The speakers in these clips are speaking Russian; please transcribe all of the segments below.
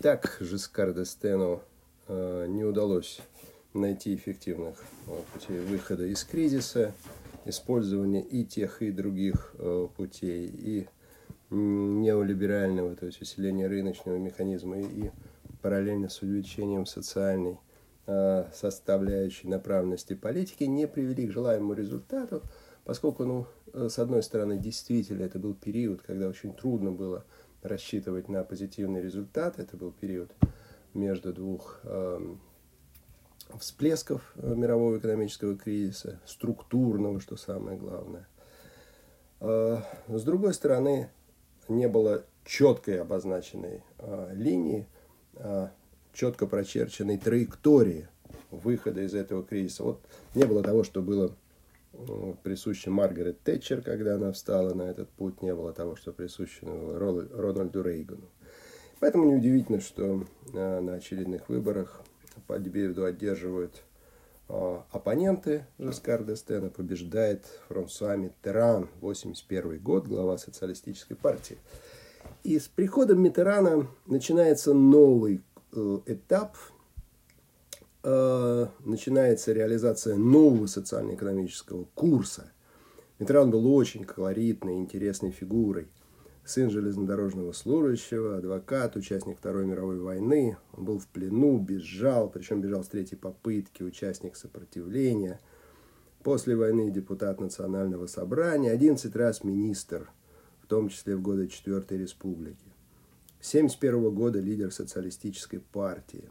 Так Жискар Дестену э, не удалось найти эффективных э, путей выхода из кризиса, использования и тех, и других э, путей, и неолиберального, то есть усиления рыночного механизма, и параллельно с увеличением социальной составляющей направленности политики, не привели к желаемому результату, поскольку, ну, с одной стороны, действительно это был период, когда очень трудно было рассчитывать на позитивный результат, это был период между двух э, всплесков э, мирового экономического кризиса, структурного, что самое главное. Э, с другой стороны, не было четкой обозначенной э, линии, четко прочерченной траектории выхода из этого кризиса. Вот не было того, что было присуще Маргарет Тэтчер, когда она встала на этот путь, не было того, что присуще Рональду Рейгану. Поэтому неудивительно, что на очередных выборах победу одерживают а, оппоненты Жескар Дестена, побеждает Франсуа Миттеран, 81 год, глава социалистической партии. И с приходом Миттерана начинается новый э, этап, э, начинается реализация нового социально-экономического курса. Миттеран был очень колоритной, интересной фигурой – сын железнодорожного служащего, адвокат, участник Второй мировой войны. Он был в плену, бежал, причем бежал с третьей попытки, участник сопротивления. После войны депутат Национального собрания, 11 раз министр, в том числе в годы Четвертой Республики. С 1971 года лидер социалистической партии.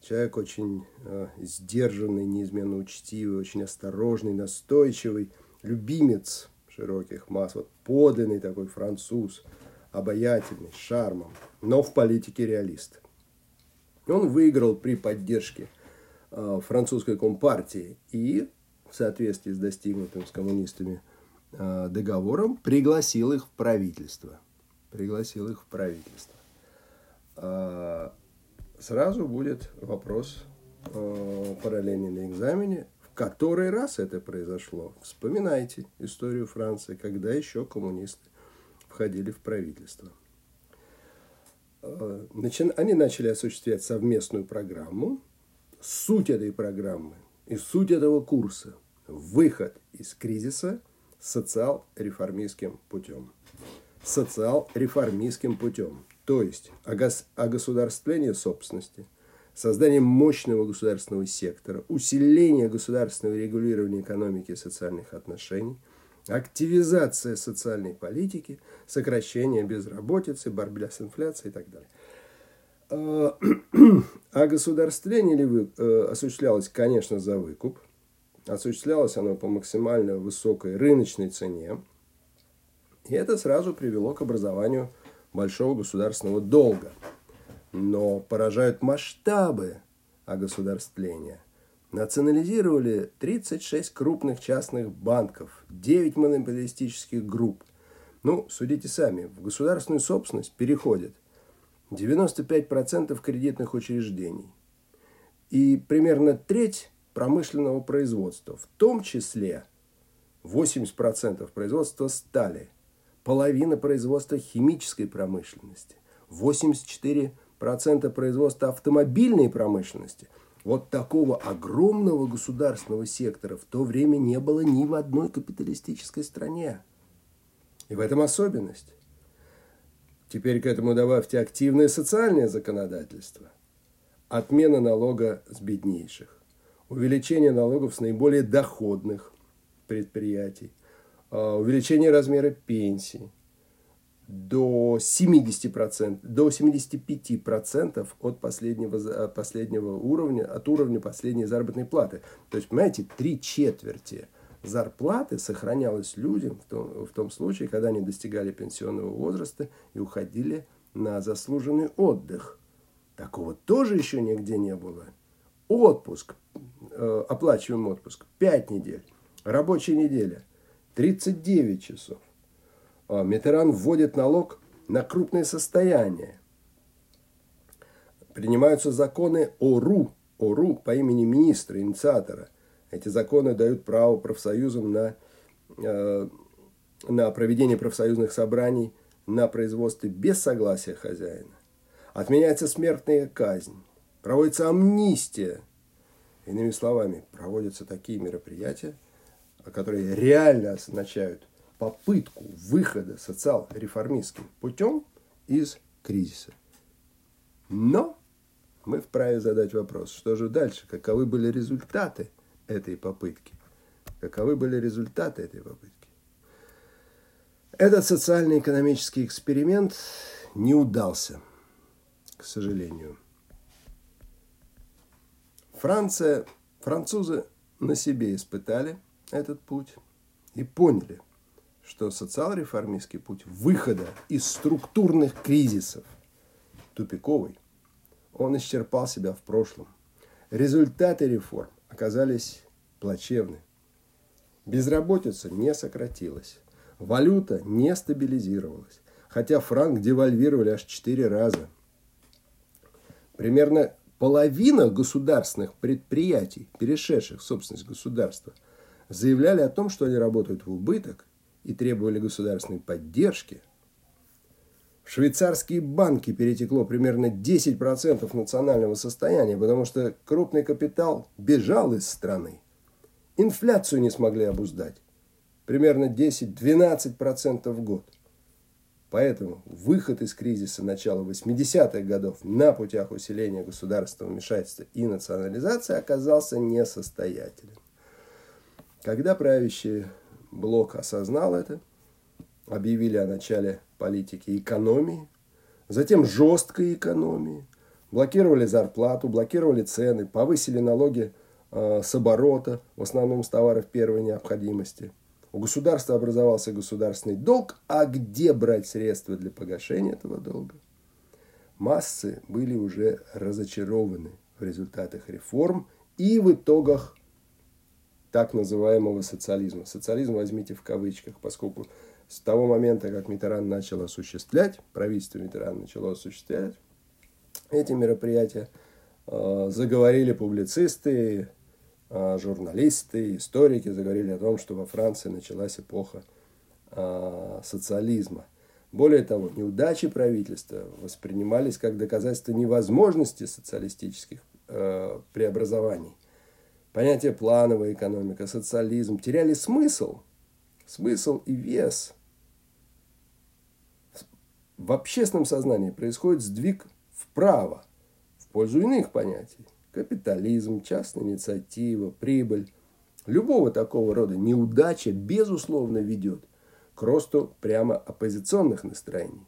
Человек очень э, сдержанный, неизменно учтивый, очень осторожный, настойчивый, любимец широких масс. Вот подлинный такой француз, обаятельный, с шармом, но в политике реалист. Он выиграл при поддержке э, французской компартии и в соответствии с достигнутым с коммунистами э, договором пригласил их в правительство. Пригласил их в правительство. Сразу будет вопрос э, параллельный на экзамене который раз это произошло. Вспоминайте историю Франции, когда еще коммунисты входили в правительство. Э, они начали осуществлять совместную программу. Суть этой программы и суть этого курса – выход из кризиса социал-реформистским путем. Социал-реформистским путем. То есть огосударствление собственности – создание мощного государственного сектора, усиление государственного регулирования экономики и социальных отношений, активизация социальной политики, сокращение безработицы, борьба с инфляцией и так далее. А государствление э, осуществлялось, конечно, за выкуп. Осуществлялось оно по максимально высокой рыночной цене. И это сразу привело к образованию большого государственного долга – но поражают масштабы огосударствления. Национализировали 36 крупных частных банков, 9 монополистических групп. Ну, судите сами, в государственную собственность переходит 95% кредитных учреждений и примерно треть промышленного производства, в том числе 80% производства стали, половина производства химической промышленности, 84% процента производства автомобильной промышленности. Вот такого огромного государственного сектора в то время не было ни в одной капиталистической стране. И в этом особенность. Теперь к этому добавьте активное социальное законодательство. Отмена налога с беднейших. Увеличение налогов с наиболее доходных предприятий. А, увеличение размера пенсий до 70%, до 75% от последнего, последнего уровня, от уровня последней заработной платы. То есть, понимаете, три четверти зарплаты сохранялось людям в том, в том случае, когда они достигали пенсионного возраста и уходили на заслуженный отдых. Такого тоже еще нигде не было. Отпуск, э, оплачиваемый отпуск, 5 недель, рабочая неделя, 39 часов. А, Митеран вводит налог на крупные состояния. Принимаются законы ОРУ, ОРУ по имени министра, инициатора. Эти законы дают право профсоюзам на, э, на проведение профсоюзных собраний на производстве без согласия хозяина. Отменяется смертная казнь. Проводится амнистия. Иными словами, проводятся такие мероприятия, которые реально означают попытку выхода социал-реформистским путем из кризиса. Но мы вправе задать вопрос, что же дальше, каковы были результаты этой попытки? Каковы были результаты этой попытки? Этот социально-экономический эксперимент не удался, к сожалению. Франция, французы на себе испытали этот путь и поняли, что социал-реформистский путь выхода из структурных кризисов тупиковый, он исчерпал себя в прошлом. Результаты реформ оказались плачевны. Безработица не сократилась, валюта не стабилизировалась, хотя франк девальвировали аж четыре раза. Примерно половина государственных предприятий, перешедших в собственность государства, заявляли о том, что они работают в убыток и требовали государственной поддержки. В швейцарские банки перетекло примерно 10% национального состояния, потому что крупный капитал бежал из страны. Инфляцию не смогли обуздать. Примерно 10-12% в год. Поэтому выход из кризиса начала 80-х годов на путях усиления государственного вмешательства и национализации оказался несостоятелен. Когда правящий блок осознал это, объявили о начале политики экономии, затем жесткой экономии, блокировали зарплату, блокировали цены, повысили налоги э, с оборота, в основном с товаров первой необходимости – у государства образовался государственный долг, а где брать средства для погашения этого долга? Массы были уже разочарованы в результатах реформ и в итогах так называемого социализма. Социализм возьмите в кавычках, поскольку с того момента, как Митеран начал осуществлять, правительство Митеран начало осуществлять эти мероприятия, э, заговорили публицисты, а, журналисты, историки заговорили о том, что во Франции началась эпоха а, социализма. Более того, неудачи правительства воспринимались как доказательство невозможности социалистических а, преобразований. Понятие плановая экономика, социализм теряли смысл, смысл и вес. В общественном сознании происходит сдвиг вправо, в пользу иных понятий капитализм, частная инициатива, прибыль. Любого такого рода неудача, безусловно, ведет к росту прямо оппозиционных настроений.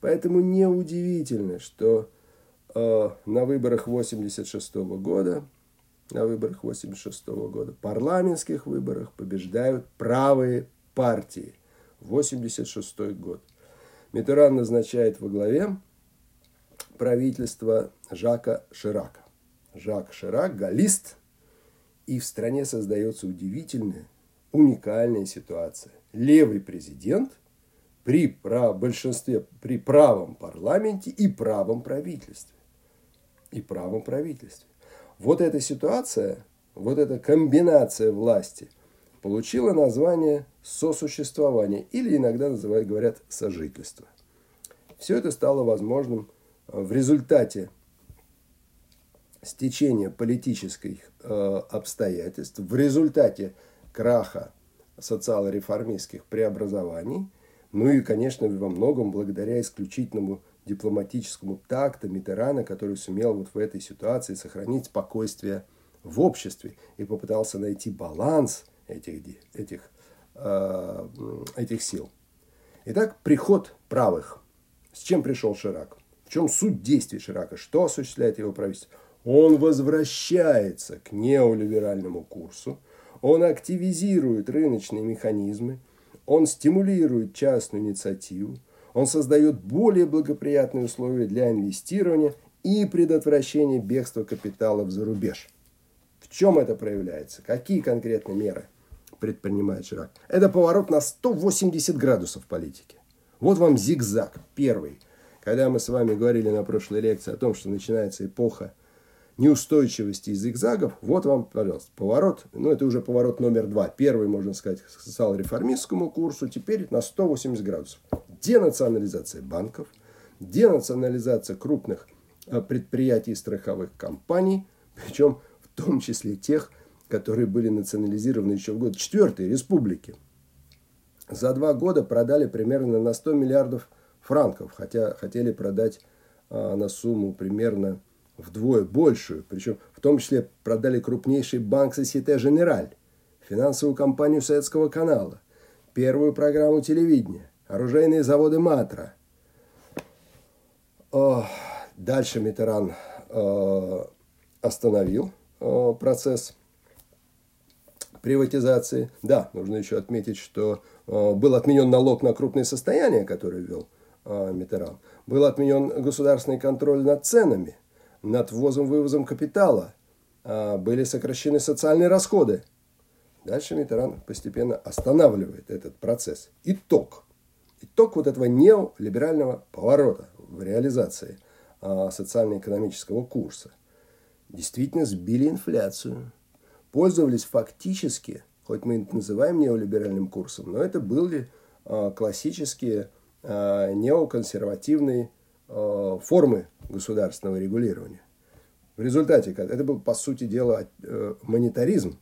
Поэтому неудивительно, что э, на выборах 86 года, на выборах 86 года, парламентских выборах побеждают правые партии. 86 год. Митеран назначает во главе правительство Жака Ширака. Жак Ширак, галлист, и в стране создается удивительная, уникальная ситуация. Левый президент при прав, большинстве, при правом парламенте и правом правительстве. И правом правительстве. Вот эта ситуация, вот эта комбинация власти получила название сосуществование или иногда называют, говорят, сожительство. Все это стало возможным в результате стечения политических э, обстоятельств в результате краха социал-реформистских преобразований, ну и, конечно, во многом благодаря исключительному дипломатическому такту Митерана, который сумел вот в этой ситуации сохранить спокойствие в обществе и попытался найти баланс этих, этих, э, этих сил. Итак, приход правых. С чем пришел Ширак? В чем суть действий Ширака? Что осуществляет его правительство? Он возвращается к неолиберальному курсу, он активизирует рыночные механизмы, он стимулирует частную инициативу, он создает более благоприятные условия для инвестирования и предотвращения бегства капиталов за рубеж. В чем это проявляется? Какие конкретные меры предпринимает Ширак? Это поворот на 180 градусов политики. Вот вам зигзаг. Первый. Когда мы с вами говорили на прошлой лекции о том, что начинается эпоха неустойчивости и зигзагов, вот вам, пожалуйста, поворот. Ну, это уже поворот номер два. Первый, можно сказать, к социал-реформистскому курсу, теперь на 180 градусов. Денационализация банков, денационализация крупных э, предприятий страховых компаний, причем в том числе тех, которые были национализированы еще в год четвертой республики. За два года продали примерно на 100 миллиардов франков, хотя хотели продать а, на сумму примерно вдвое большую. Причем в том числе продали крупнейший банк Societe Generale, финансовую компанию Советского канала, первую программу телевидения, оружейные заводы Матра. Дальше Митеран а, остановил а, процесс приватизации. Да, нужно еще отметить, что был отменен налог на крупные состояния, который ввел Митеран. Был отменен государственный контроль над ценами, над ввозом-вывозом капитала. Были сокращены социальные расходы. Дальше Митеран постепенно останавливает этот процесс. Итог. Итог вот этого неолиберального поворота в реализации социально-экономического курса. Действительно сбили инфляцию. Пользовались фактически, хоть мы это называем неолиберальным курсом, но это были классические неоконсервативные формы государственного регулирования. В результате это был, по сути дела, э, монетаризм,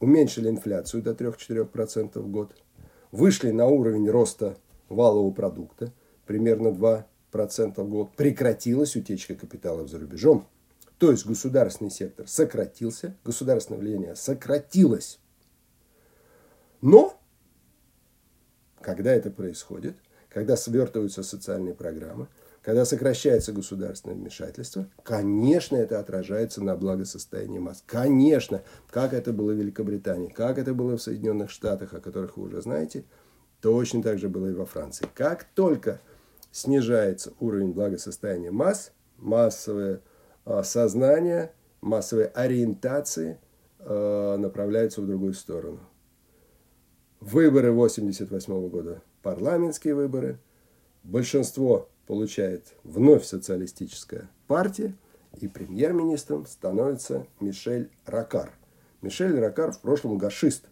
уменьшили инфляцию до 3-4% в год, вышли на уровень роста валового продукта, примерно 2% в год, прекратилась утечка капитала за рубежом, то есть государственный сектор сократился, государственное влияние сократилось. Но, когда это происходит, когда свертываются социальные программы, когда сокращается государственное вмешательство, конечно, это отражается на благосостоянии масс. Конечно, как это было в Великобритании, как это было в Соединенных Штатах, о которых вы уже знаете, точно так же было и во Франции. Как только снижается уровень благосостояния масс, массовое а, сознание, массовые ориентации а, направляются в другую сторону. Выборы 1988 года, парламентские выборы, большинство получает вновь социалистическая партия, и премьер-министром становится Мишель Ракар. Мишель Ракар в прошлом гашист.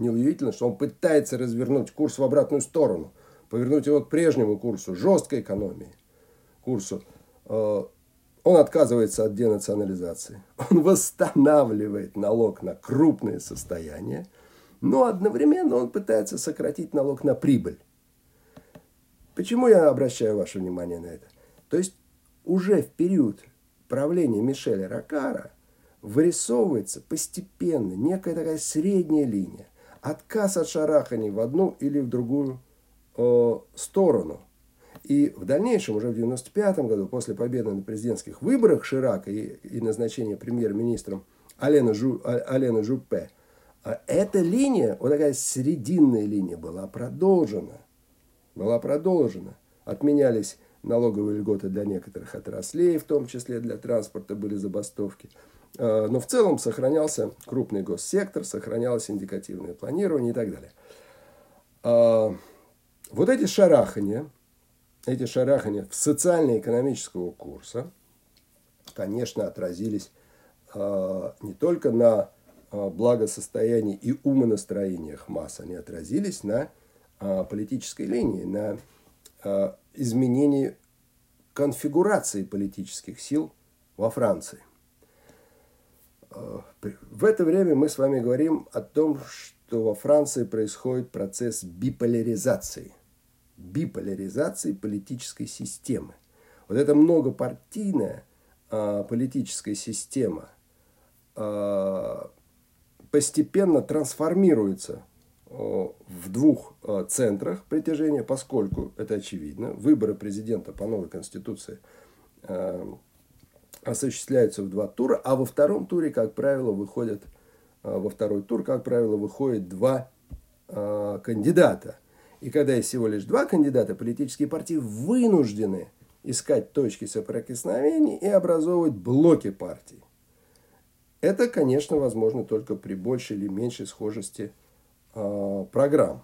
Неудивительно, что он пытается развернуть курс в обратную сторону, повернуть его к прежнему курсу жесткой экономии, курсу. Э, он отказывается от денационализации, он восстанавливает налог на крупные состояния, но одновременно он пытается сократить налог на прибыль. Почему я обращаю ваше внимание на это? То есть уже в период правления Мишеля Ракара вырисовывается постепенно некая такая средняя линия. Отказ от шараханий в одну или в другую э, сторону. И в дальнейшем, уже в 1995 году, после победы на президентских выборах Ширака и, и назначения премьер-министром Алена, Жу, а, Алена Жупе, а эта линия, вот такая срединная линия была продолжена – была продолжена. Отменялись налоговые льготы для некоторых отраслей, в том числе для транспорта были забастовки. А, но в целом сохранялся крупный госсектор, сохранялось индикативное планирование и так далее. А, вот эти шарахания, эти шарахания в социально-экономического курса, конечно, отразились а, не только на благосостоянии и умонастроениях масс, они отразились на политической линии, на изменении конфигурации политических сил во Франции. А, в это время мы с вами говорим о том, что во Франции происходит процесс биполяризации. Биполяризации политической системы. Вот эта многопартийная политическая система постепенно трансформируется в двух э, центрах притяжения, поскольку это очевидно. Выборы президента по новой конституции э, осуществляются в два тура, а во втором туре, как правило, выходят э, во второй тур, как правило, выходят два кандидата. И когда есть всего лишь два кандидата, политические партии вынуждены искать точки соприкосновений и образовывать блоки партий. Это, конечно, возможно только при большей или меньшей схожести Э, программ.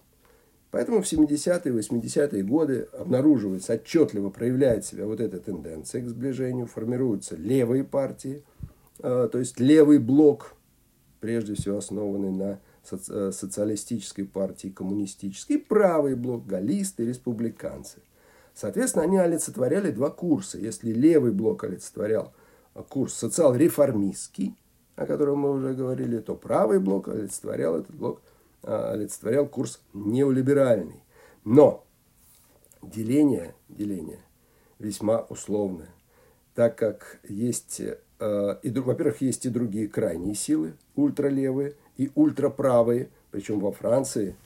Поэтому в 70-е, 80-е годы обнаруживается, отчетливо проявляет себя вот эта тенденция к сближению, формируются левые партии, э, то есть левый блок, прежде всего основанный на э, социалистической партии, коммунистической, правый блок, галлисты, республиканцы. Соответственно, они олицетворяли два курса. Если левый блок олицетворял курс социал-реформистский, о котором мы уже говорили, то правый блок олицетворял этот блок, а, олицетворял курс неолиберальный. Но деление, деление весьма условное, так как есть, э, и, во-первых, есть и другие крайние силы, ультралевые и ультраправые, причем во Франции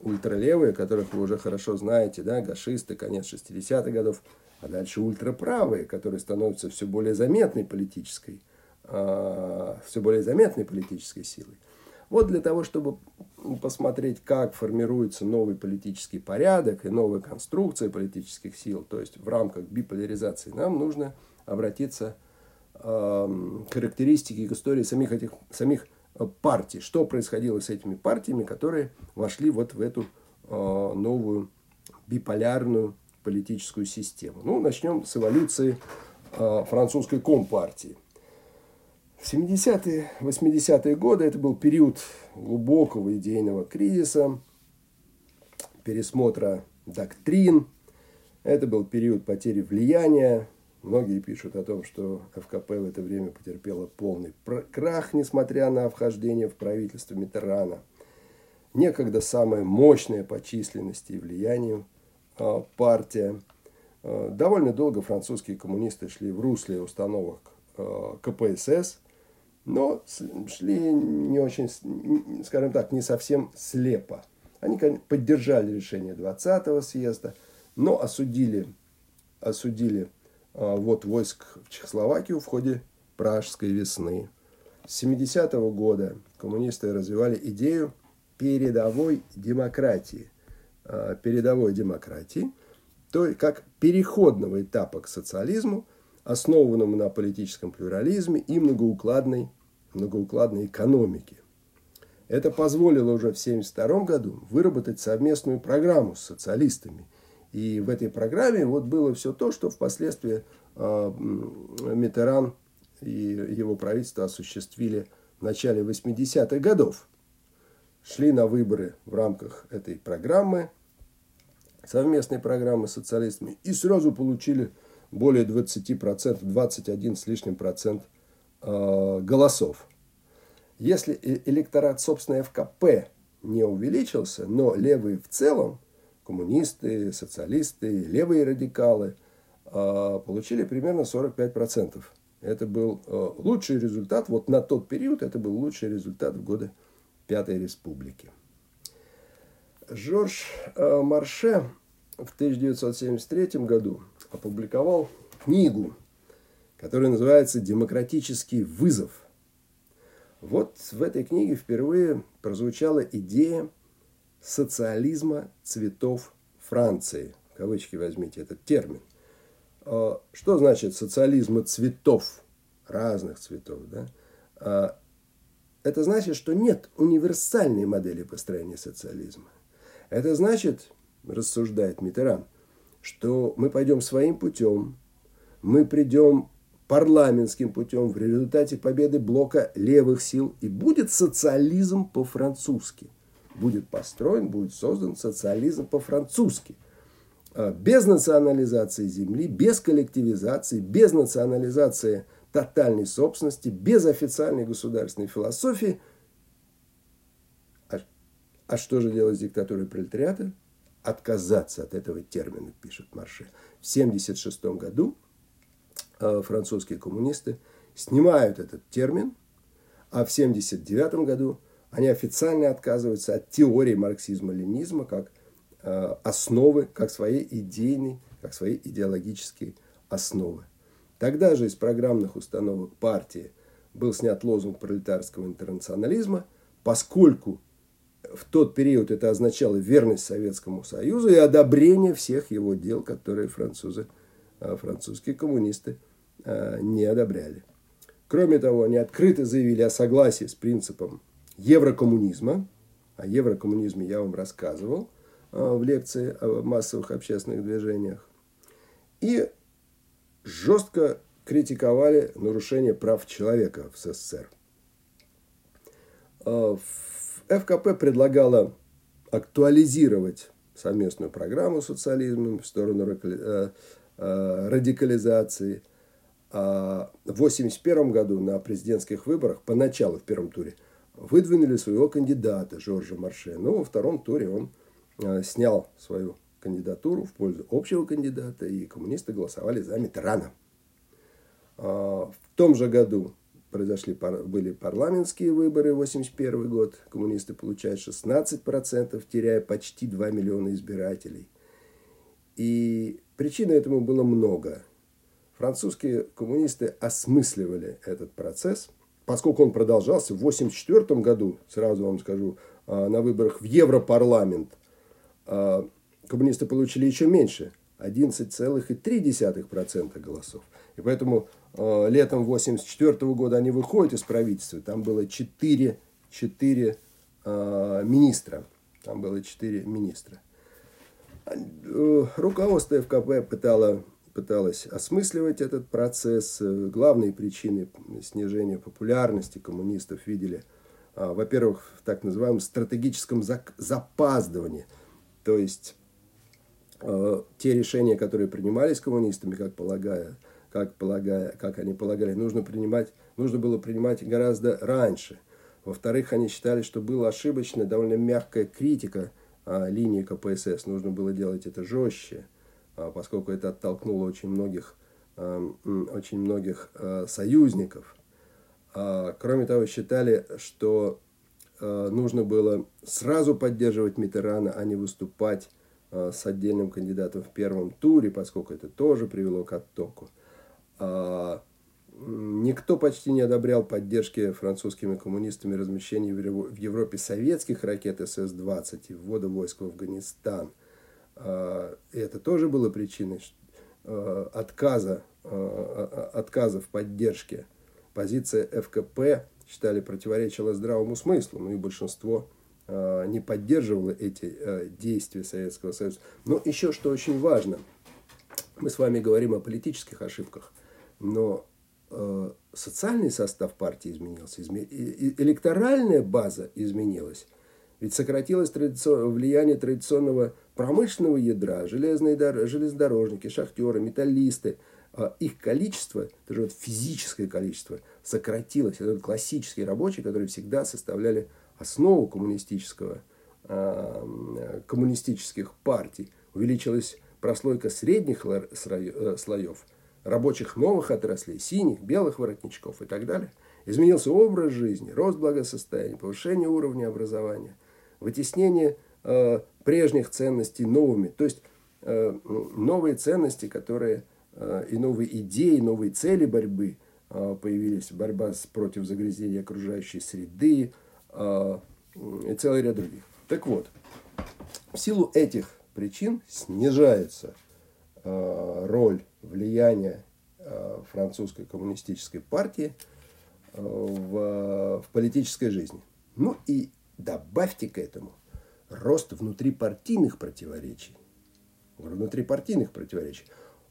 ультралевые, которых вы уже хорошо знаете, да, гашисты, конец 60-х годов, а дальше ультраправые, которые становятся все более заметной политической, э, все более заметной политической силой. Вот для того, чтобы посмотреть, как формируется новый политический порядок и новая конструкция политических сил, то есть в рамках биполяризации, нам нужно обратиться э, к характеристике, к истории самих этих самих э, партий, что происходило с этими партиями, которые вошли вот в эту э, новую биполярную политическую систему. Ну, начнем с эволюции э, французской компартии. В 70-е, 80-е годы это был период глубокого идейного кризиса, пересмотра доктрин. Это был период потери влияния. Многие пишут о том, что ФКП в это время потерпела полный крах, несмотря на вхождение в правительство Митерана. Некогда самая мощная по численности и влиянию а, партия. А, довольно долго французские коммунисты шли в русле установок а, КПСС – но шли не очень, скажем так, не совсем слепо. Они поддержали решение 20-го съезда, но осудили, осудили а, вот войск в Чехословакию в ходе Пражской весны. С 70-го года коммунисты развивали идею передовой демократии. А, передовой демократии, то есть как переходного этапа к социализму – основанному на политическом плюрализме и многоукладной, многоукладной экономике. Это позволило уже в 1972 году выработать совместную программу с социалистами. И в этой программе вот было все то, что впоследствии э, Митеран и его правительство осуществили в начале 80-х годов. Шли на выборы в рамках этой программы, совместной программы с социалистами, и сразу получили более 20%, 21 с лишним процент э, голосов. Если электорат, собственно, ФКП не увеличился, но левые в целом, коммунисты, социалисты, левые радикалы, э, получили примерно 45%. Это был э, лучший результат, вот на тот период это был лучший результат в годы Пятой Республики. Жорж Марше в 1973 году опубликовал книгу, которая называется «Демократический вызов». Вот в этой книге впервые прозвучала идея социализма цветов Франции. В кавычки возьмите этот термин. А, что значит социализма цветов? Разных цветов. Да? А, это значит, что нет универсальной модели построения социализма. Это значит, рассуждает Митеран, что мы пойдем своим путем, мы придем парламентским путем в результате победы блока левых сил, и будет социализм по-французски. Будет построен, будет создан социализм по-французски. А, без национализации земли, без коллективизации, без национализации тотальной собственности, без официальной государственной философии. А, а что же делать с диктатурой пролетариата? Отказаться от этого термина, пишет Марше. В 1976 году э, французские коммунисты снимают этот термин, а в 1979 году они официально отказываются от теории марксизма-ленизма как э, основы, как своей идейной, как своей идеологической основы. Тогда же из программных установок партии был снят лозунг пролетарского интернационализма, поскольку в тот период это означало верность Советскому Союзу и одобрение всех его дел, которые французы, а, французские коммунисты а, не одобряли. Кроме того, они открыто заявили о согласии с принципом еврокоммунизма. О еврокоммунизме я вам рассказывал а, в лекции о массовых общественных движениях. И жестко критиковали нарушение прав человека в СССР. В ФКП предлагала актуализировать совместную программу социализма в сторону э, э, радикализации. А в 1981 году на президентских выборах, поначалу в первом туре, выдвинули своего кандидата Жоржа Марше. Но во втором туре он э, снял свою кандидатуру в пользу общего кандидата, и коммунисты голосовали за Митерана. А, в том же году произошли, были парламентские выборы, 81 год. Коммунисты получают 16%, теряя почти 2 миллиона избирателей. И причин этому было много. Французские коммунисты осмысливали этот процесс, поскольку он продолжался в 1984 году, сразу вам скажу, а, на выборах в Европарламент, а, коммунисты получили еще меньше, 11,3% голосов. И поэтому э, летом 1984 года они выходят из правительства. Там было 4, 4 э, министра. Там было 4 министра. Э, руководство ФКП пытало, пыталось осмысливать этот процесс. Главные причины снижения популярности коммунистов видели, э, во-первых, в так называемом стратегическом запаздывании. То есть э, те решения, которые принимались коммунистами, как полагая, как, полагая, как они полагали, нужно, принимать, нужно было принимать гораздо раньше. Во-вторых, они считали, что была ошибочная, довольно мягкая критика а, линии КПСС. Нужно было делать это жестче, а, поскольку это оттолкнуло очень многих, а, очень многих а, союзников. А, кроме того, считали, что а, нужно было сразу поддерживать Митерана, а не выступать с отдельным кандидатом в первом туре, поскольку это тоже привело к оттоку. А, никто почти не одобрял поддержки французскими коммунистами размещения в Европе советских ракет СС-20 и ввода войск в Афганистан. А, это тоже было причиной а, отказа, отказа в поддержке. Позиция ФКП, считали, противоречила здравому смыслу, ну и большинство не поддерживало эти действия Советского Союза. Но еще что очень важно, мы с вами говорим о политических ошибках – но э, социальный состав партии изменился, изме... электоральная база изменилась. Ведь сократилось традицион... влияние традиционного промышленного ядра, железные дор... железнодорожники, шахтеры, металлисты. А их количество, даже вот физическое количество, сократилось. Это классические рабочие, которые всегда составляли основу коммунистического, э, коммунистических партий. Увеличилась прослойка средних э, слоев – рабочих новых отраслей, синих, белых воротничков и так далее. Изменился образ жизни, рост благосостояния, повышение уровня образования, вытеснение э, прежних ценностей новыми. То есть э, новые ценности, которые и новые идеи, новые цели борьбы появились. Борьба против загрязнения окружающей среды и целый ряд других. Так вот, в силу этих причин снижается э, роль влияние э, французской коммунистической партии в, в политической жизни. Ну и добавьте к этому рост внутрипартийных противоречий. Внутрипартийных противоречий.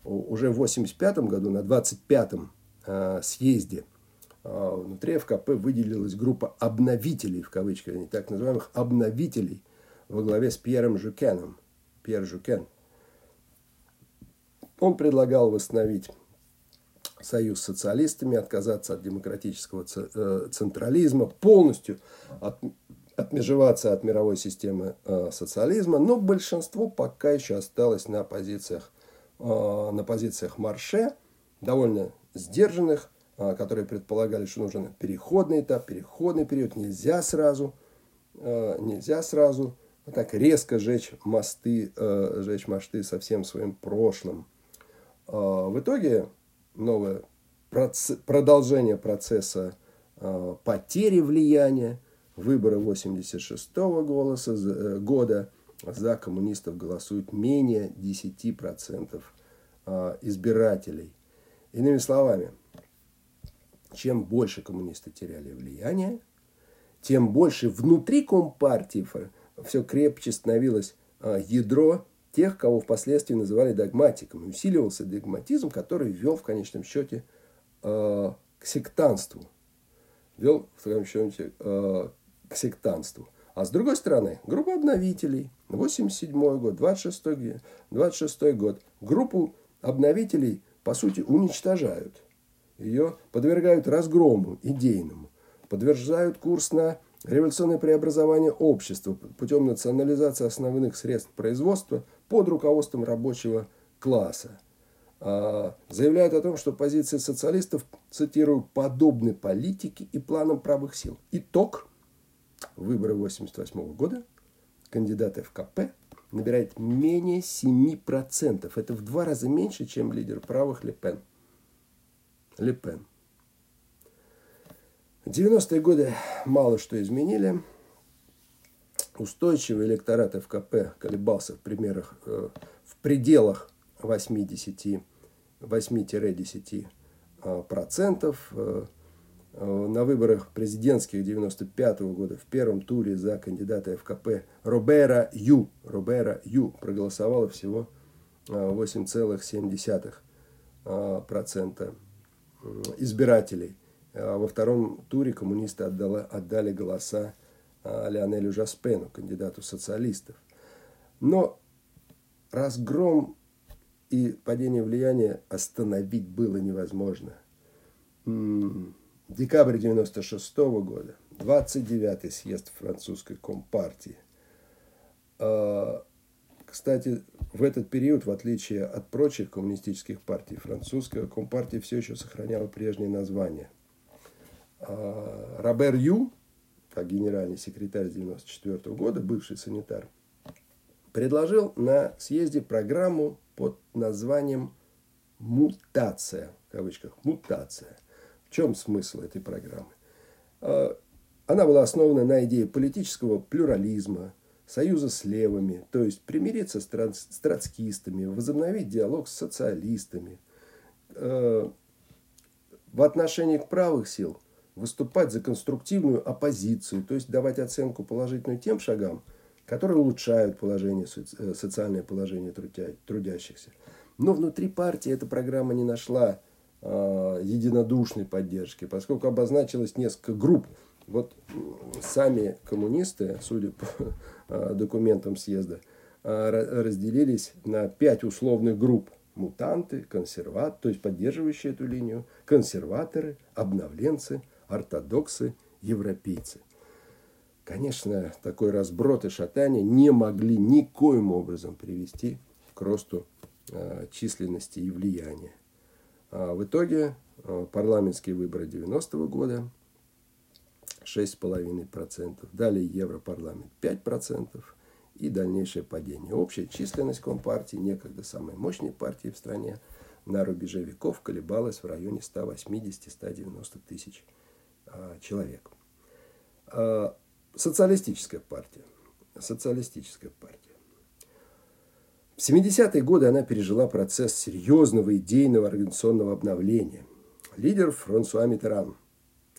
Уже в 1985 году на 25-м э, съезде внутри ФКП выделилась группа обновителей, в кавычках, так называемых обновителей, во главе с Пьером Жукеном. Пьер Жукен – он предлагал восстановить союз с социалистами, отказаться от демократического э, централизма, полностью от, отмежеваться от мировой системы э, социализма, но большинство пока еще осталось на позициях, э, на позициях Марше, довольно сдержанных, которые предполагали, что нужен переходный этап, переходный период, нельзя сразу, нельзя сразу так резко жечь мосты, жечь мосты со всем своим прошлым. А, в итоге новое продолжение процесса а, потери влияния, выборы 86 -го голоса, э, года за коммунистов голосуют менее 10% а, избирателей. Иными словами, чем больше коммунисты теряли влияние, тем больше внутри Компартии все крепче становилось ядро тех, кого впоследствии называли догматиком. усиливался догматизм, который вел в конечном счете э, к сектанству. Вел в конечном счете э, к сектанству. А с другой стороны, группа обновителей, 87 год, 26 26 год. Группу обновителей, по сути, уничтожают. Ее подвергают разгрому идейному, подтверждают курс на революционное преобразование общества путем национализации основных средств производства под руководством рабочего класса. А, заявляют о том, что позиции социалистов, цитирую, подобны политике и планам правых сил. Итог выборы 1988 года кандидат ФКП набирает менее 7%. Это в два раза меньше, чем лидер правых Лепен. Лепен. 90-е годы мало что изменили. Устойчивый электорат ФКП колебался в, примерах, э, в пределах 8-10 а, процентов. Э, э, на выборах президентских 95 -го года в первом туре за кандидата ФКП Робера Ю, Робера Ю проголосовало всего 8,7% процента избирателей. А во втором туре коммунисты отдала, отдали голоса а, Леонелю Жаспену, кандидату социалистов. Но разгром и падение влияния остановить было невозможно. Декабрь 96 года, 29-й съезд французской компартии. Кстати, в этот период, в отличие от прочих коммунистических партий, французская компартия все еще сохраняла прежнее название – а, Робер Ю, как генеральный секретарь 1994 года, бывший санитар, предложил на съезде программу под названием «Мутация», в кавычках, «Мутация». В чем смысл этой программы? А, она была основана на идее политического плюрализма, союза с левыми, то есть примириться с троцкистами, возобновить диалог с социалистами. А, в отношении к правых сил выступать за конструктивную оппозицию, то есть давать оценку положительную тем шагам, которые улучшают положение, э, социальное положение трудящихся. Но внутри партии эта программа не нашла э, единодушной поддержки, поскольку обозначилось несколько групп. Вот сами коммунисты, судя по э, документам съезда, э, разделились на пять условных групп. Мутанты, консерваторы, то есть поддерживающие эту линию, консерваторы, обновленцы – ортодоксы, европейцы. Конечно, такой разброд и шатание не могли никоим образом привести к росту э, численности и влияния. А в итоге парламентские выборы 90-го года 6,5%, далее Европарламент 5% и дальнейшее падение. Общая численность Компартии, некогда самой мощной партии в стране, на рубеже веков колебалась в районе 180-190 тысяч а, человек. А, социалистическая партия. Социалистическая партия. В 70-е годы она пережила процесс серьезного идейного организационного обновления. Лидер Франсуа Митеран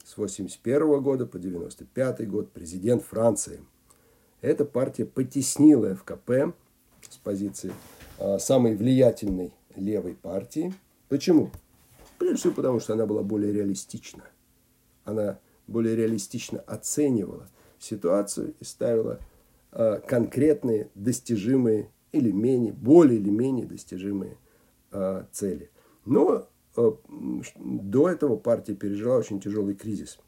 с 81 года по 95 год президент Франции. Эта партия потеснила ФКП с позиции а, самой влиятельной левой партии. Почему? Прежде всего потому, что она была более реалистична она более реалистично оценивала ситуацию и ставила э, конкретные, достижимые или менее, более или менее достижимые э, цели. Но э, до этого партия пережила очень тяжелый кризис.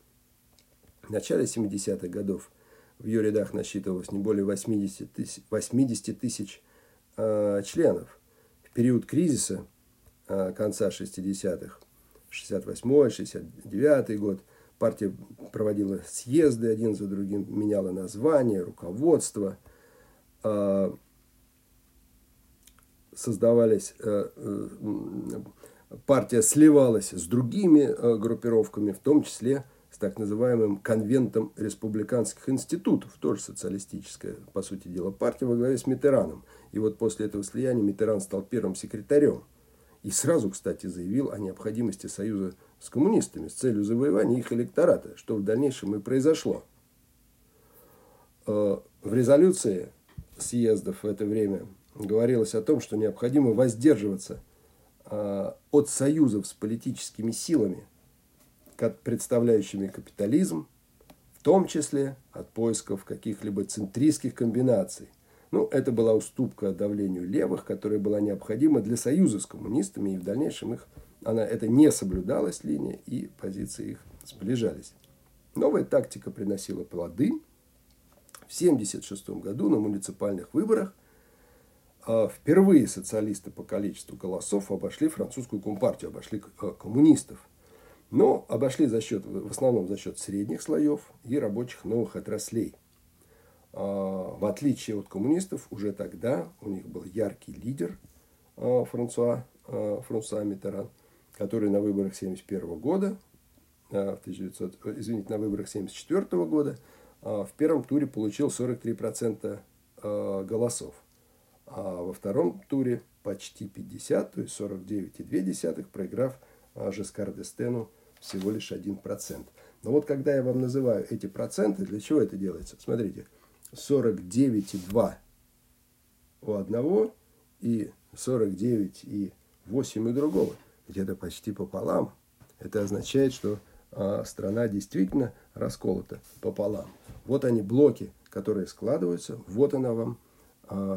В начале 70-х годов в ее рядах насчитывалось не более 80 тысяч, 80 тысяч э, членов. В период кризиса э, конца 60-х, 68-69 год – Партия проводила съезды один за другим, меняла название, руководство. А, создавались, э, э, партия сливалась с другими э, группировками, в том числе с так называемым конвентом республиканских институтов, тоже социалистическая, по сути дела, партия во главе с Митераном. И вот после этого слияния Митеран стал первым секретарем. И сразу, кстати, заявил о необходимости союза с коммунистами с целью завоевания их электората, что в дальнейшем и произошло. Э, в резолюции съездов в это время говорилось о том, что необходимо воздерживаться от союзов с политическими силами, представляющими капитализм, в том числе от поисков каких-либо центристских комбинаций. Ну, это была уступка давлению левых, которая была необходима для союза с коммунистами, и в дальнейшем их, она, это не соблюдалась линия, и позиции их сближались. Новая тактика приносила плоды. В 1976 году на муниципальных выборах впервые социалисты по количеству голосов обошли французскую компартию, обошли а, коммунистов. Но обошли за счет, в основном за счет средних слоев и рабочих новых отраслей. А, в отличие от коммунистов, уже тогда у них был яркий лидер Франсуа, Франсуа Миттеран, который на выборах 1971 года в 1900, извините, на выборах 1974 года а, в первом туре получил 43% а, голосов, а во втором туре почти 50, то есть 49,2, проиграв а, Жескар Дестену всего лишь 1%. Но вот когда я вам называю эти проценты, для чего это делается? Смотрите, 49,2 у одного и 49,8 у другого. Где-то почти пополам. Это означает, что а страна действительно расколота пополам. Вот они блоки, которые складываются, вот она вам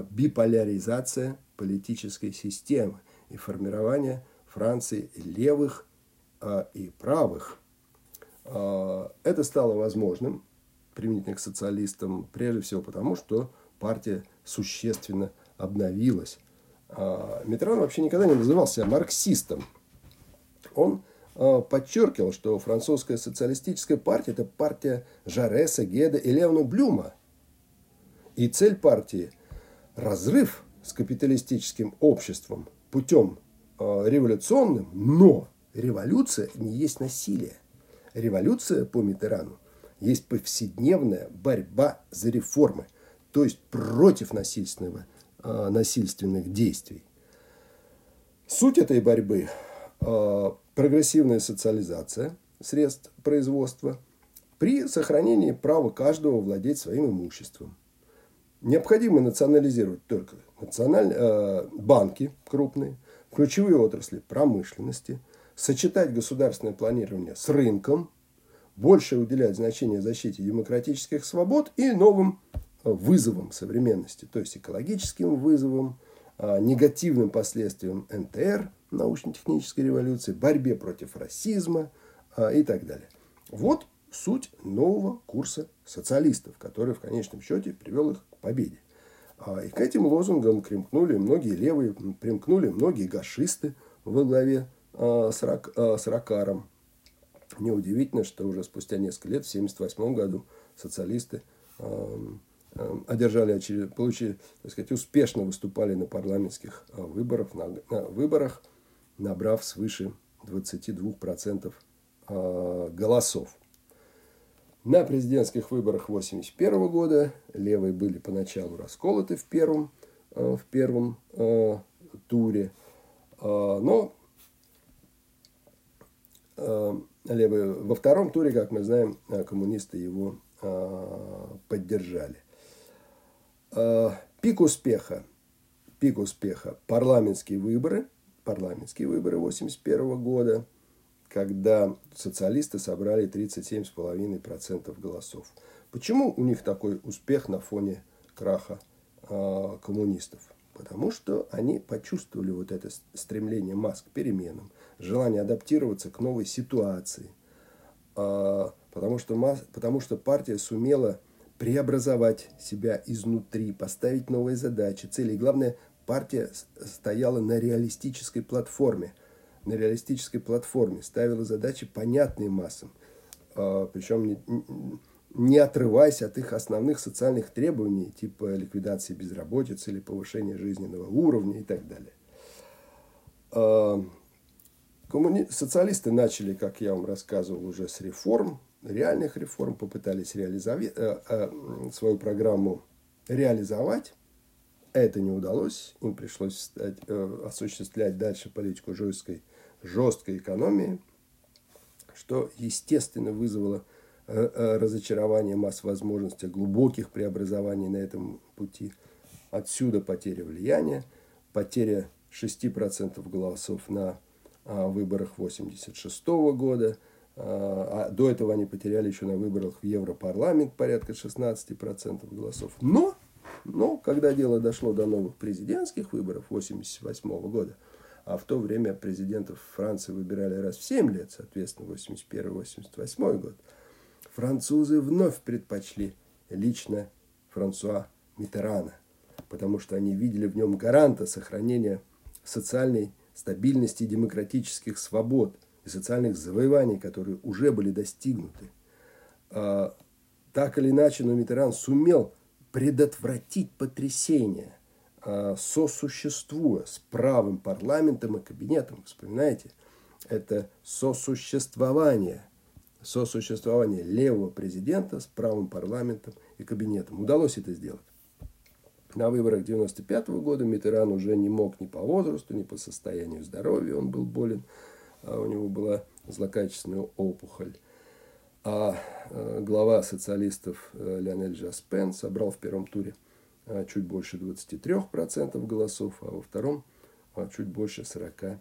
биполяризация политической системы и формирование Франции левых а, и правых. Это стало возможным применительно к социалистам, прежде всего потому, что партия существенно обновилась. Митран вообще никогда не называл себя марксистом. Он Э, подчеркивал, что французская социалистическая партия – это партия Жареса, Геда и Леона Блюма. И цель партии – разрыв с капиталистическим обществом путем э, революционным, но революция не есть насилие. Революция по Митерану есть повседневная борьба за реформы, то есть против насильственного, э, насильственных действий. Суть этой борьбы прогрессивная социализация средств производства при сохранении права каждого владеть своим имуществом. Необходимо национализировать только националь... э, банки крупные, ключевые отрасли промышленности, сочетать государственное планирование с рынком, больше уделять значение защите демократических свобод и новым э, вызовам современности, то есть экологическим вызовам, э, негативным последствиям НТР – научно-технической революции, борьбе против расизма а, и так далее. Вот суть нового курса социалистов, который в конечном счете привел их победе. А, и к этим лозунгам примкнули многие левые, примкнули многие гашисты во главе а, с, Рак, а, с Ракаром. Неудивительно, что уже спустя несколько лет, в 1978 году, социалисты одержали получили, так сказать, успешно выступали на парламентских выборах, на, на выборах набрав свыше 22% а, голосов. На президентских выборах 1981 года левые были поначалу расколоты в первом, а, в первом а, туре, но левые, во втором туре, как мы знаем, коммунисты его поддержали. Пик успеха, пик успеха – парламентские выборы – парламентские выборы 1981 года, когда социалисты собрали 37,5% голосов. Почему у них такой успех на фоне краха э, коммунистов? Потому что они почувствовали вот это стремление масс к переменам, желание адаптироваться к новой ситуации. Э, потому, что масс, потому что партия сумела преобразовать себя изнутри, поставить новые задачи, цели. И главное, партия стояла на реалистической платформе. На реалистической платформе ставила задачи, понятные массам, а, причем не, не отрываясь от их основных социальных требований, типа ликвидации безработицы или повышения жизненного уровня и так далее. А, коммуни... Социалисты начали, как я вам рассказывал, уже с реформ, реальных реформ, попытались реализовать, э, э, свою программу реализовать. Это не удалось, им пришлось стать, э, осуществлять дальше политику жесткой, жесткой экономии, что, естественно, вызвало э, э, разочарование масс возможностей глубоких преобразований на этом пути. Отсюда потеря влияния, потеря 6% голосов на а, выборах 1986 года. А, а до этого они потеряли еще на выборах в Европарламент порядка 16% голосов. Но Но когда дело дошло до новых президентских выборов 1988 года, а в то время президентов Франции выбирали раз в 7 лет, соответственно, 81-88 год, французы вновь предпочли лично Франсуа Митерана, потому что они видели в нем гаранта сохранения социальной стабильности демократических свобод и социальных завоеваний, которые уже были достигнуты. А, так или иначе, но Митеран сумел предотвратить потрясение, сосуществуя с правым парламентом и кабинетом. Вспоминаете? Это сосуществование, сосуществование левого президента с правым парламентом и кабинетом. Удалось это сделать. На выборах 95 -го года Митеран уже не мог ни по возрасту, ни по состоянию здоровья. Он был болен, а у него была злокачественная опухоль. А э, глава социалистов э, Леонель Жаспен собрал в первом туре э, чуть больше 23% голосов, а во втором чуть больше 47%.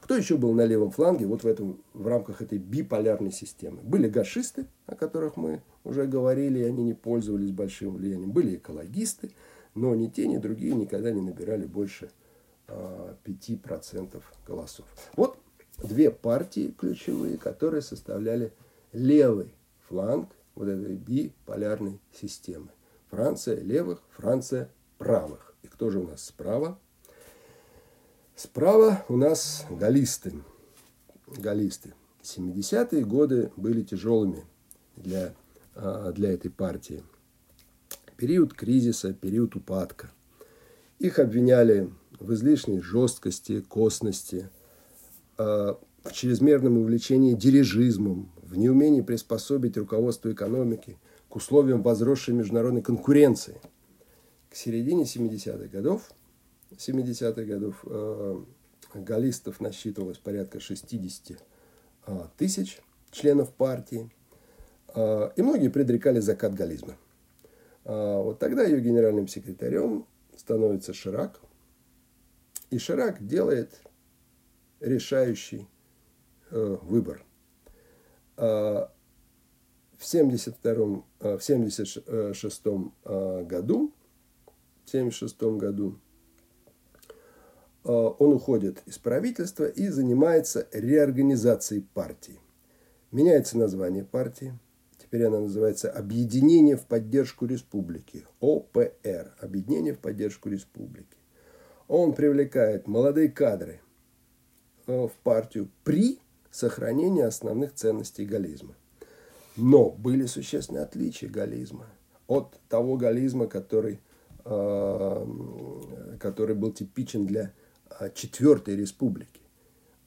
Кто еще был на левом фланге вот в, этом, в рамках этой биполярной системы? Были гашисты, о которых мы уже говорили, и они не пользовались большим влиянием. Были экологисты, но ни те, ни другие никогда не набирали больше 5% голосов. Вот две партии ключевые, которые составляли левый фланг вот этой биполярной системы. Франция левых, Франция правых. И кто же у нас справа? Справа у нас галлисты. Галлисты. 70-е годы были тяжелыми для, а, для этой партии. Период кризиса, период упадка. Их обвиняли в излишней жесткости, косности, а, в чрезмерном увлечении дирижизмом, в неумении приспособить руководство экономики условиям возросшей международной конкуренции. К середине 70-х годов, 70-х годов э, галлистов насчитывалось порядка 60 э, тысяч членов партии, э, и многие предрекали закат галлизма. Э, вот тогда ее генеральным секретарем становится Ширак, и Ширак делает решающий э, выбор – а, в 72 а, в 76 а, году, в 76 году он уходит из правительства и занимается реорганизацией партии. Меняется название партии. Теперь она называется «Объединение в поддержку республики». ОПР. Объединение в поддержку республики. Он привлекает молодые кадры в партию при сохранения основных ценностей галлизма. Но были существенные отличия галлизма от того галлизма, который, э, который был типичен для э, Четвертой Республики.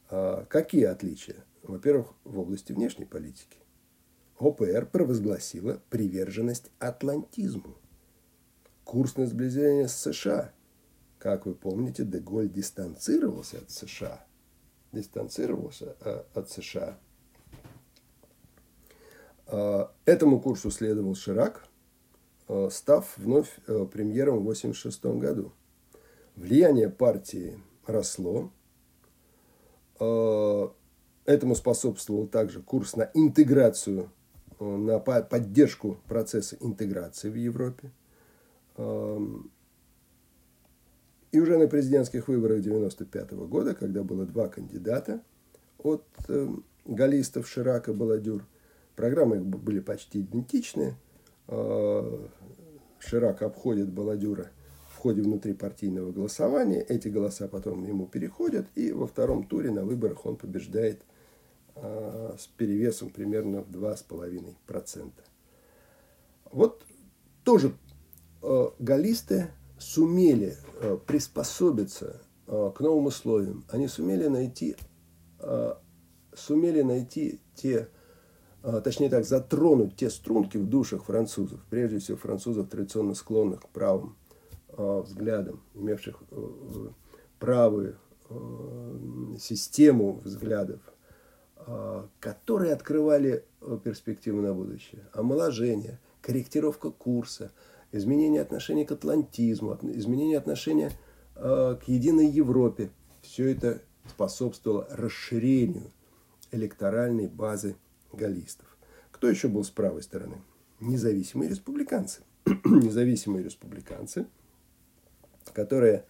Э, какие отличия? Во-первых, в области внешней политики. ОПР провозгласила приверженность атлантизму. Курс на сближение с США. Как вы помните, Деголь дистанцировался от США – дистанцировался от США. Э, этому курсу следовал Ширак, э, став вновь премьером в 1986 году. Влияние партии росло. Этому способствовал также курс на интеграцию, на поддержку процесса интеграции в Европе. И уже на президентских выборах 1995 года, когда было два кандидата от э, галлистов Ширака Баладюр, программы их были почти идентичны. Э, Ширак обходит Баладюра в ходе внутрипартийного голосования. Эти голоса потом ему переходят, и во втором туре на выборах он побеждает э, с перевесом примерно в 2,5%. Вот тоже э, галлисты сумели приспособиться к новым условиям, они сумели найти, сумели найти те, точнее так, затронуть те струнки в душах французов, прежде всего французов, традиционно склонных к правым взглядам, имевших правую систему взглядов, которые открывали перспективы на будущее. Омоложение, корректировка курса – изменение отношения к атлантизму, изменение отношения э, к единой Европе. Все это способствовало расширению электоральной базы галлистов. Кто еще был с правой стороны? Независимые республиканцы. независимые республиканцы, которые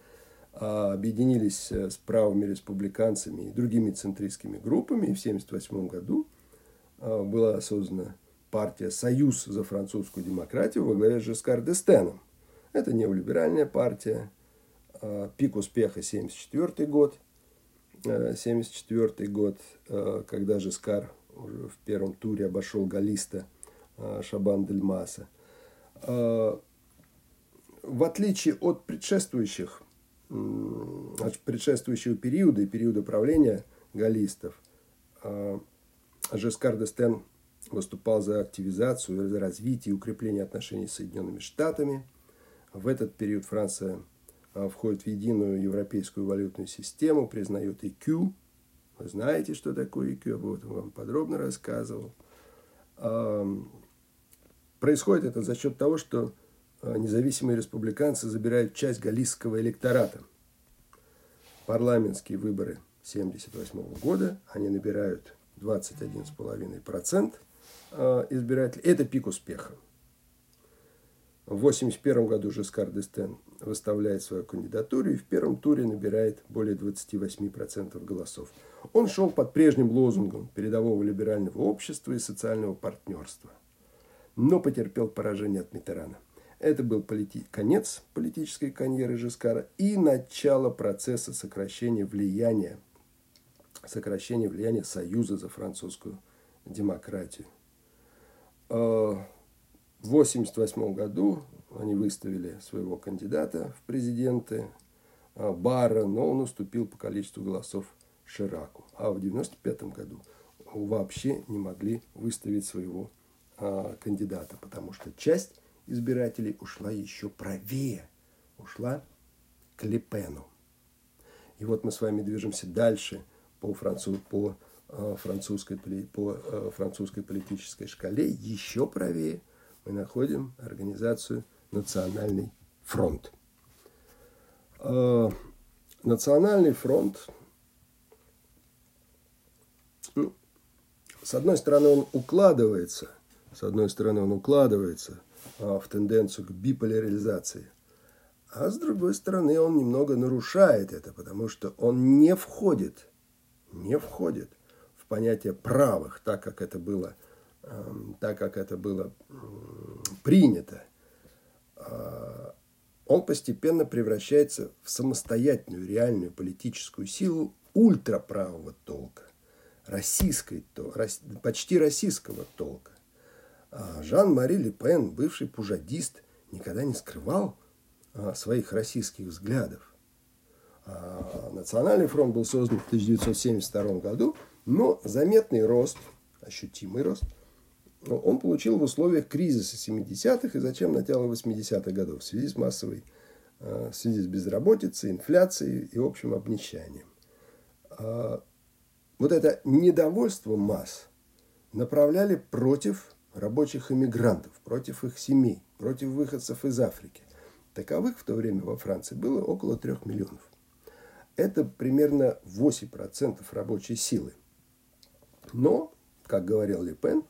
а, объединились э, с правыми республиканцами и другими центристскими группами. И в 1978 году а, была создана партия «Союз за французскую демократию» во главе с Жескар Дестеном. Это неолиберальная партия. А, пик успеха 1974 год. 1974 год, когда Жескар в первом туре обошел Галиста Шабан Дель Маса. В отличие от предшествующих предшествующего периода и периода правления галлистов, а, Жескар де выступал за активизацию, за развитие и укрепление отношений с Соединенными Штатами. В этот период Франция а, входит в единую европейскую валютную систему, признает ИКЮ. Вы знаете, что такое ИКЮ, об этом вам подробно рассказывал. А, происходит это за счет того, что Э, независимые республиканцы забирают часть галлийского электората. Парламентские выборы 1978 года, они набирают 21,5% э, избирателей. Это пик успеха. В 1981 году Жескар Дестен выставляет свою кандидатуру и в первом туре набирает более 28% голосов. Он шел под прежним лозунгом передового либерального общества и социального партнерства, но потерпел поражение от Митерана. Это был полити... конец политической карьеры Жескара и начало процесса сокращения влияния, сокращения влияния Союза за французскую демократию. А, в 1988 году они выставили своего кандидата в президенты а, Бара, но он уступил по количеству голосов Шираку. А в 1995 году вообще не могли выставить своего а, кандидата, потому что часть избирателей ушла еще правее, ушла к Лепену. И вот мы с вами движемся дальше по, француз, по, э, французской, по э, французской политической шкале. Еще правее мы находим организацию «Национальный фронт». Э, Национальный фронт, с одной стороны, он укладывается, с одной стороны, он укладывается а, в тенденцию к биполяризации. А с другой стороны, он немного нарушает это, потому что он не входит, не входит в понятие правых, так как это было, эм, так как это было принято. А, он постепенно превращается в самостоятельную реальную политическую силу ультраправого толка, российской, почти российского толка. А Жан-Мари Ле Пен, бывший пужадист, никогда не скрывал а, своих российских взглядов. А, Национальный фронт был создан в 1972 году, но заметный рост, ощутимый рост, он получил в условиях кризиса 70-х и зачем начала 80-х годов в связи с массовой, в связи с безработицей, инфляцией и общим обнищанием. Вот это недовольство масс направляли против рабочих иммигрантов, против их семей, против выходцев из Африки. Таковых в то время во Франции было около трех миллионов. Это примерно 8% рабочей силы. Но, как говорил Лепен,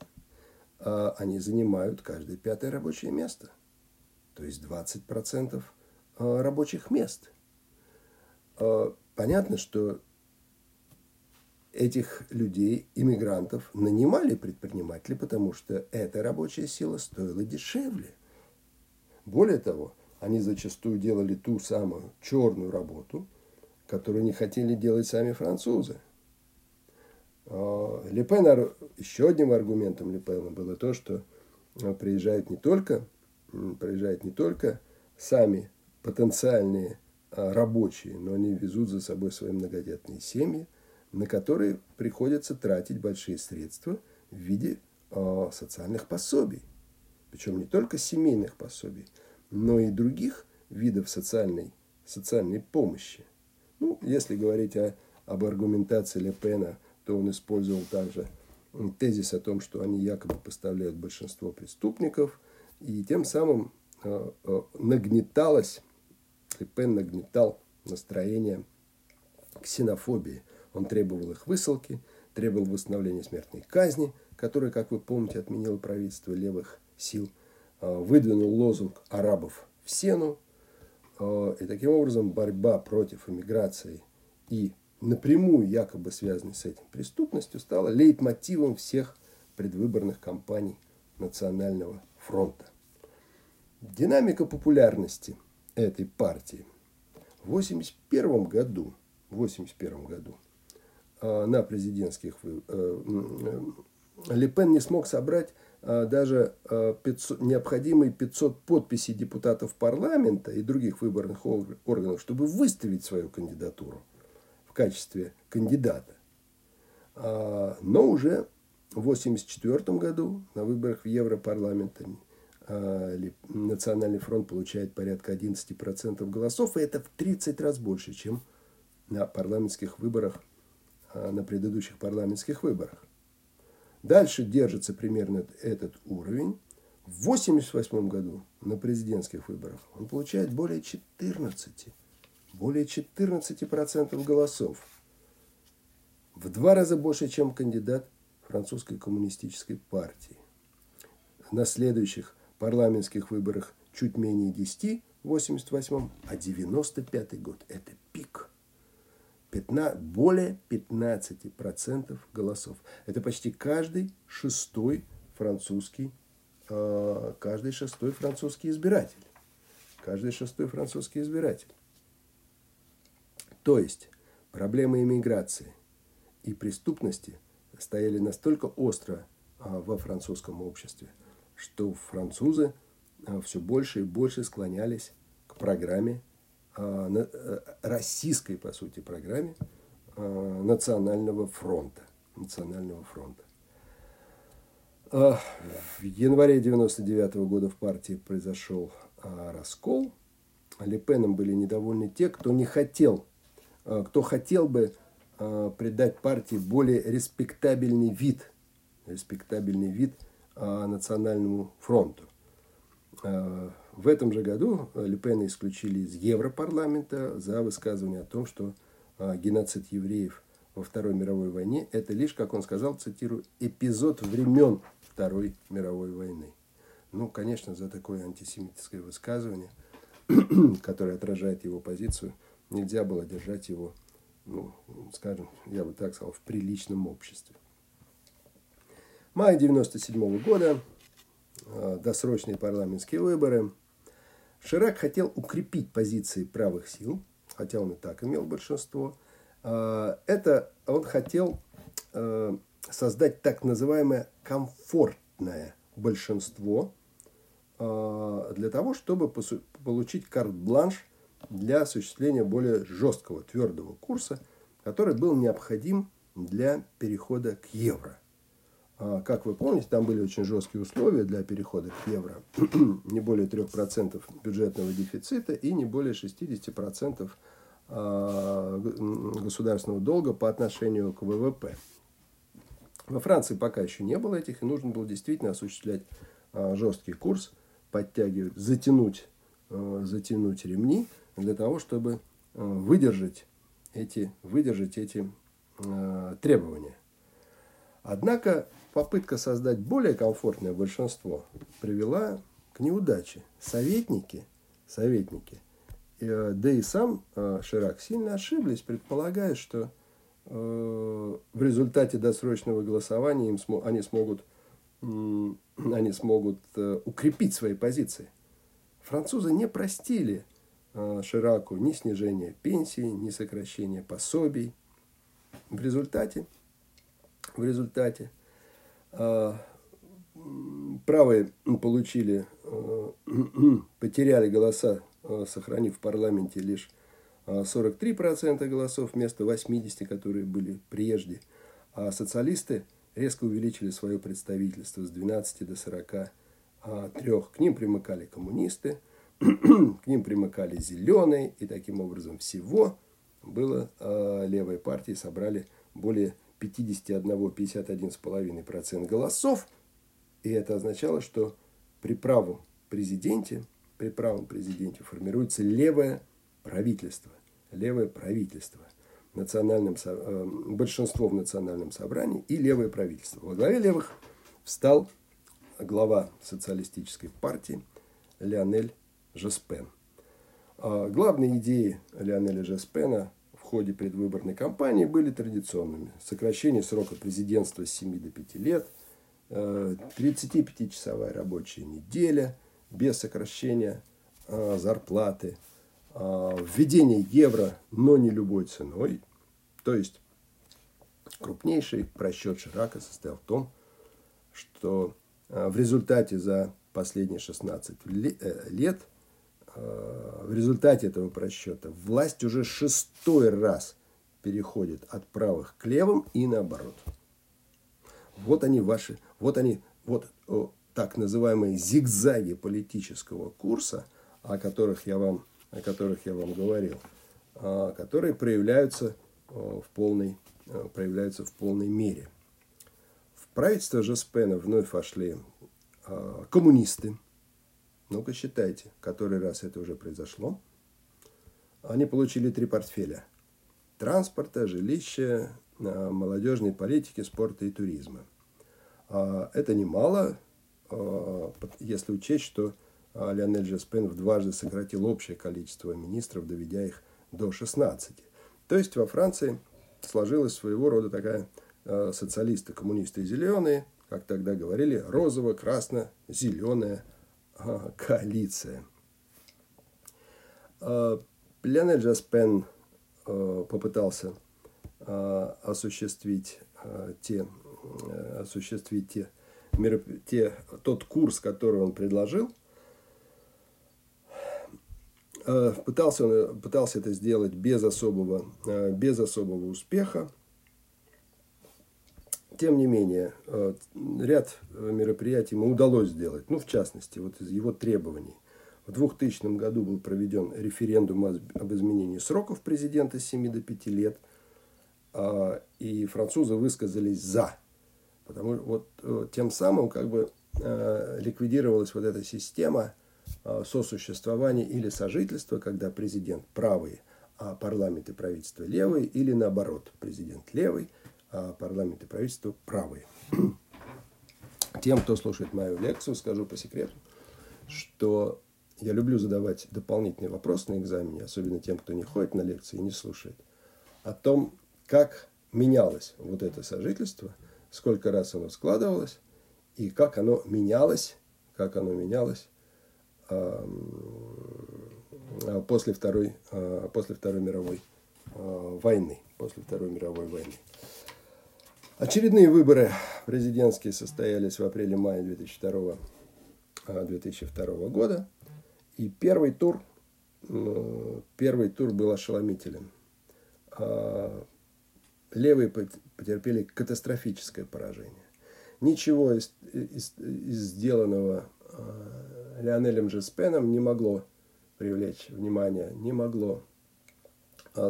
а, они занимают каждое пятое рабочее место. То есть 20% а, рабочих мест. А, понятно, что этих людей, иммигрантов, нанимали предприниматели, потому что эта рабочая сила стоила дешевле. Более того, они зачастую делали ту самую черную работу, которую не хотели делать сами французы. А, Лепен, еще одним аргументом Лепена было то, что а, приезжают не только, приезжают не только сами потенциальные а, рабочие, но они везут за собой свои многодетные семьи – на которые приходится тратить большие средства в виде э, социальных пособий. Причем не только семейных пособий, но и других видов социальной, социальной помощи. Ну, если говорить о, об аргументации Ле Пена, то он использовал также тезис о том, что они якобы поставляют большинство преступников, и тем самым э, э, нагнеталось, Ле Пен нагнетал настроение ксенофобии – он требовал их высылки, требовал восстановления смертной казни, которую, как вы помните, отменило правительство левых сил выдвинул лозунг арабов в сену. И таким образом борьба против иммиграции и напрямую якобы связанной с этим преступностью стала лейтмотивом всех предвыборных кампаний Национального фронта. Динамика популярности этой партии в 1981 году, 81 году на президентских э, Лепен не смог собрать э, даже 500, необходимые 500 подписей депутатов парламента и других выборных органов, чтобы выставить свою кандидатуру в качестве кандидата. Но уже в 1984 году на выборах в Европарламент а, Национальный фронт получает порядка 11% голосов, и это в 30 раз больше, чем на парламентских выборах, а, на предыдущих парламентских выборах. Дальше держится примерно этот уровень. В 1988 году на президентских выборах он получает более 14, более 14% голосов. В два раза больше, чем кандидат французской коммунистической партии. На следующих парламентских выборах чуть менее 10 в 88 а 95 год – это пик. 15, более 15% голосов. Это почти каждый шестой французский, э, каждый шестой французский избиратель. Каждый шестой французский избиратель. То есть проблемы иммиграции и преступности – стояли настолько остро а, во французском обществе, что французы а, все больше и больше склонялись к программе, э, российской, по сути, программе Национального фронта. Национального фронта. В январе 99 года в партии произошел раскол. Лепеном были недовольны те, кто не хотел, кто хотел бы э, придать партии более респектабельный вид, респектабельный вид э, национальному фронту. Э, в этом же году Лепена исключили из Европарламента за высказывание о том, что э, геноцид евреев во Второй мировой войне – это лишь, как он сказал, цитирую, эпизод времен Второй мировой войны. Ну, конечно, за такое антисемитское высказывание, которое отражает его позицию, нельзя было держать его ну, скажем, я бы так сказал, в приличном обществе. Май 97 года, э, досрочные парламентские выборы. Ширак хотел укрепить позиции правых сил, хотя он и так имел большинство. Э, это он хотел э, создать так называемое комфортное большинство для того, чтобы получить карт-бланш для осуществления более жесткого, твердого курса, который был необходим для перехода к евро. А, как вы помните, там были очень жесткие условия для перехода к евро. не более 3% бюджетного дефицита и не более 60% а, государственного долга по отношению к ВВП. Во Франции пока еще не было этих, и нужно было действительно осуществлять а, жесткий курс, подтягивать, затянуть, затянуть ремни, для того, чтобы выдержать эти, выдержать эти требования. Однако попытка создать более комфортное большинство привела к неудаче. Советники, советники, э, да и сам э, Ширак сильно ошиблись, предполагая, что э, в результате досрочного голосования им они смогут, они смогут укрепить свои позиции. Французы не простили Шираку ни снижения пенсии, ни сокращения пособий. В результате, в результате правые получили, э, потеряли голоса, сохранив в парламенте лишь 43% голосов вместо 80%, которые были прежде. А социалисты резко увеличили свое представительство с 12 до 43. К ним примыкали коммунисты – к ним примыкали зеленые, и таким образом всего было левой партии собрали более 51-51,5% голосов, и это означало, что при правом президенте, при правом президенте формируется левое правительство, левое правительство, национальным, э, большинство в национальном собрании и левое правительство. Во главе левых встал глава социалистической партии Леонель Жеспен. А главные идеи Леонеля Жеспена в ходе предвыборной кампании были традиционными. Сокращение срока президентства с 7 до 5 лет, 35-часовая рабочая неделя без сокращения зарплаты, введение евро, но не любой ценой. То есть крупнейший просчет Ширака состоял в том, что в результате за последние 16 э, лет – Э, в результате этого просчета власть уже шестой раз переходит от правых к левым и наоборот. Вот они ваши, вот они, вот о, так называемые зигзаги политического курса, о которых я вам, о которых я вам говорил, а, которые проявляются в полной, э, проявляются в полной мере. В правительство Жеспена вновь вошли коммунисты, ну-ка считайте, который раз это уже произошло. Они получили три портфеля. Транспорта, жилища, а, молодежной политики, спорта и туризма. А, это немало, а, если учесть, что Леонель Джеспен в дважды сократил общее количество министров, доведя их до 16. То есть во Франции сложилась своего рода такая социалисты, коммунисты и зеленые, как тогда говорили, розово-красно-зеленая коалиция. А, Леонель Джаспен а, попытался а, осуществить те, осуществить те, те, тот курс, который он предложил. Пытался, он, пытался это сделать без особого, без особого успеха. Тем не менее, э, ряд э, мероприятий ему удалось сделать. Ну, в частности, вот из его требований. В 2000 году был проведен референдум об изменении сроков президента с 7 до 5 лет. А, и французы высказались «за». Потому что вот э, тем самым как бы ликвидировалась вот эта система сосуществования или сожительства, когда президент правый, а парламент и правительство левые, или наоборот, президент левый, парламент и правительство правые. Тем, кто слушает мою лекцию, скажу по секрету, что я люблю задавать дополнительные вопросы на экзамене, особенно тем, кто не ходит на лекции и не слушает, о том, как менялось вот это сожительство, сколько раз оно складывалось, и как оно менялось, как оно менялось после Второй, а, после Второй мировой а, войны. После Второй мировой войны. Очередные выборы президентские состоялись в апреле-мае 2002, 2002 а, года. И первый тур, первый тур был ошеломителен. А, левые потерпели катастрофическое поражение. Ничего из, из, из сделанного а, Леонелем Жеспеном не могло привлечь внимание, не могло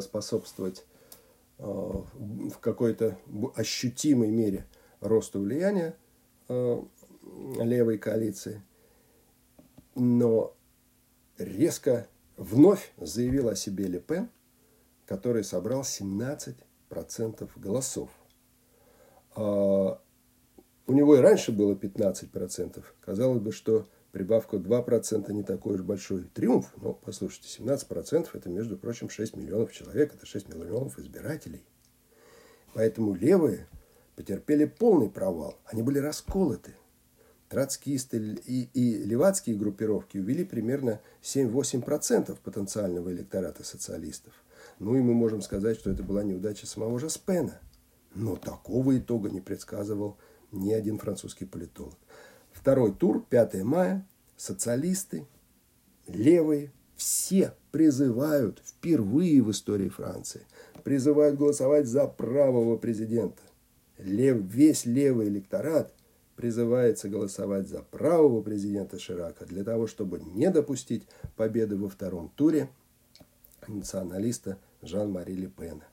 способствовать в какой-то ощутимой мере росту влияния э, левой коалиции, но резко вновь заявил о себе Ле Пен, который собрал 17% голосов. А, у него и раньше было 15%. Казалось бы, что прибавка 2% не такой уж большой триумф. Но, послушайте, 17% это, между прочим, 6 миллионов человек, это 6 миллионов избирателей. Поэтому левые потерпели полный провал. Они были расколоты. Троцкисты и, и левацкие группировки увели примерно 7-8% потенциального электората социалистов. Ну и мы можем сказать, что это была неудача самого же Спена. Но такого итога не предсказывал ни один французский политолог. Второй тур, 5 мая, социалисты, левые, все призывают впервые в истории Франции, призывают голосовать за правого президента. Лев, весь левый электорат призывается голосовать за правого президента Ширака для того, чтобы не допустить победы во втором туре националиста Жан-Мари Ле Пена.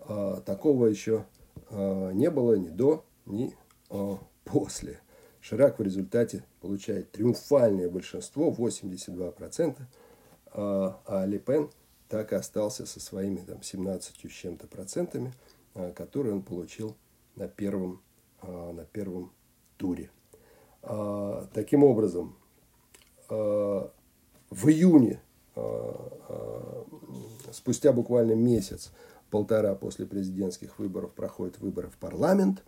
А, такого еще а, не было ни до, ни а, после. Ширак в результате получает триумфальное большинство, 82%, а, а Ле Пен так и остался со своими там, 17 с чем-то процентами, а, которые он получил на первом, а, на первом туре. Таким образом, в июне, спустя буквально месяц, полтора после президентских выборов проходят выборы в парламент.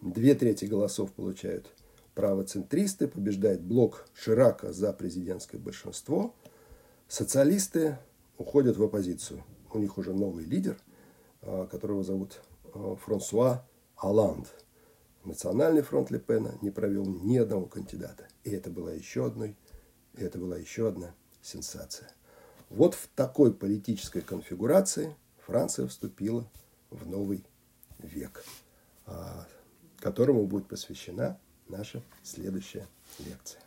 Две трети голосов получают правоцентристы, побеждает блок Ширака за президентское большинство. Социалисты уходят в оппозицию. У них уже новый лидер, которого зовут Франсуа Аланд – Национальный фронт Лепена не провел ни одного кандидата. И это была еще одной, и это была еще одна сенсация. Вот в такой политической конфигурации Франция вступила в новый век, а, которому будет посвящена наша следующая лекция.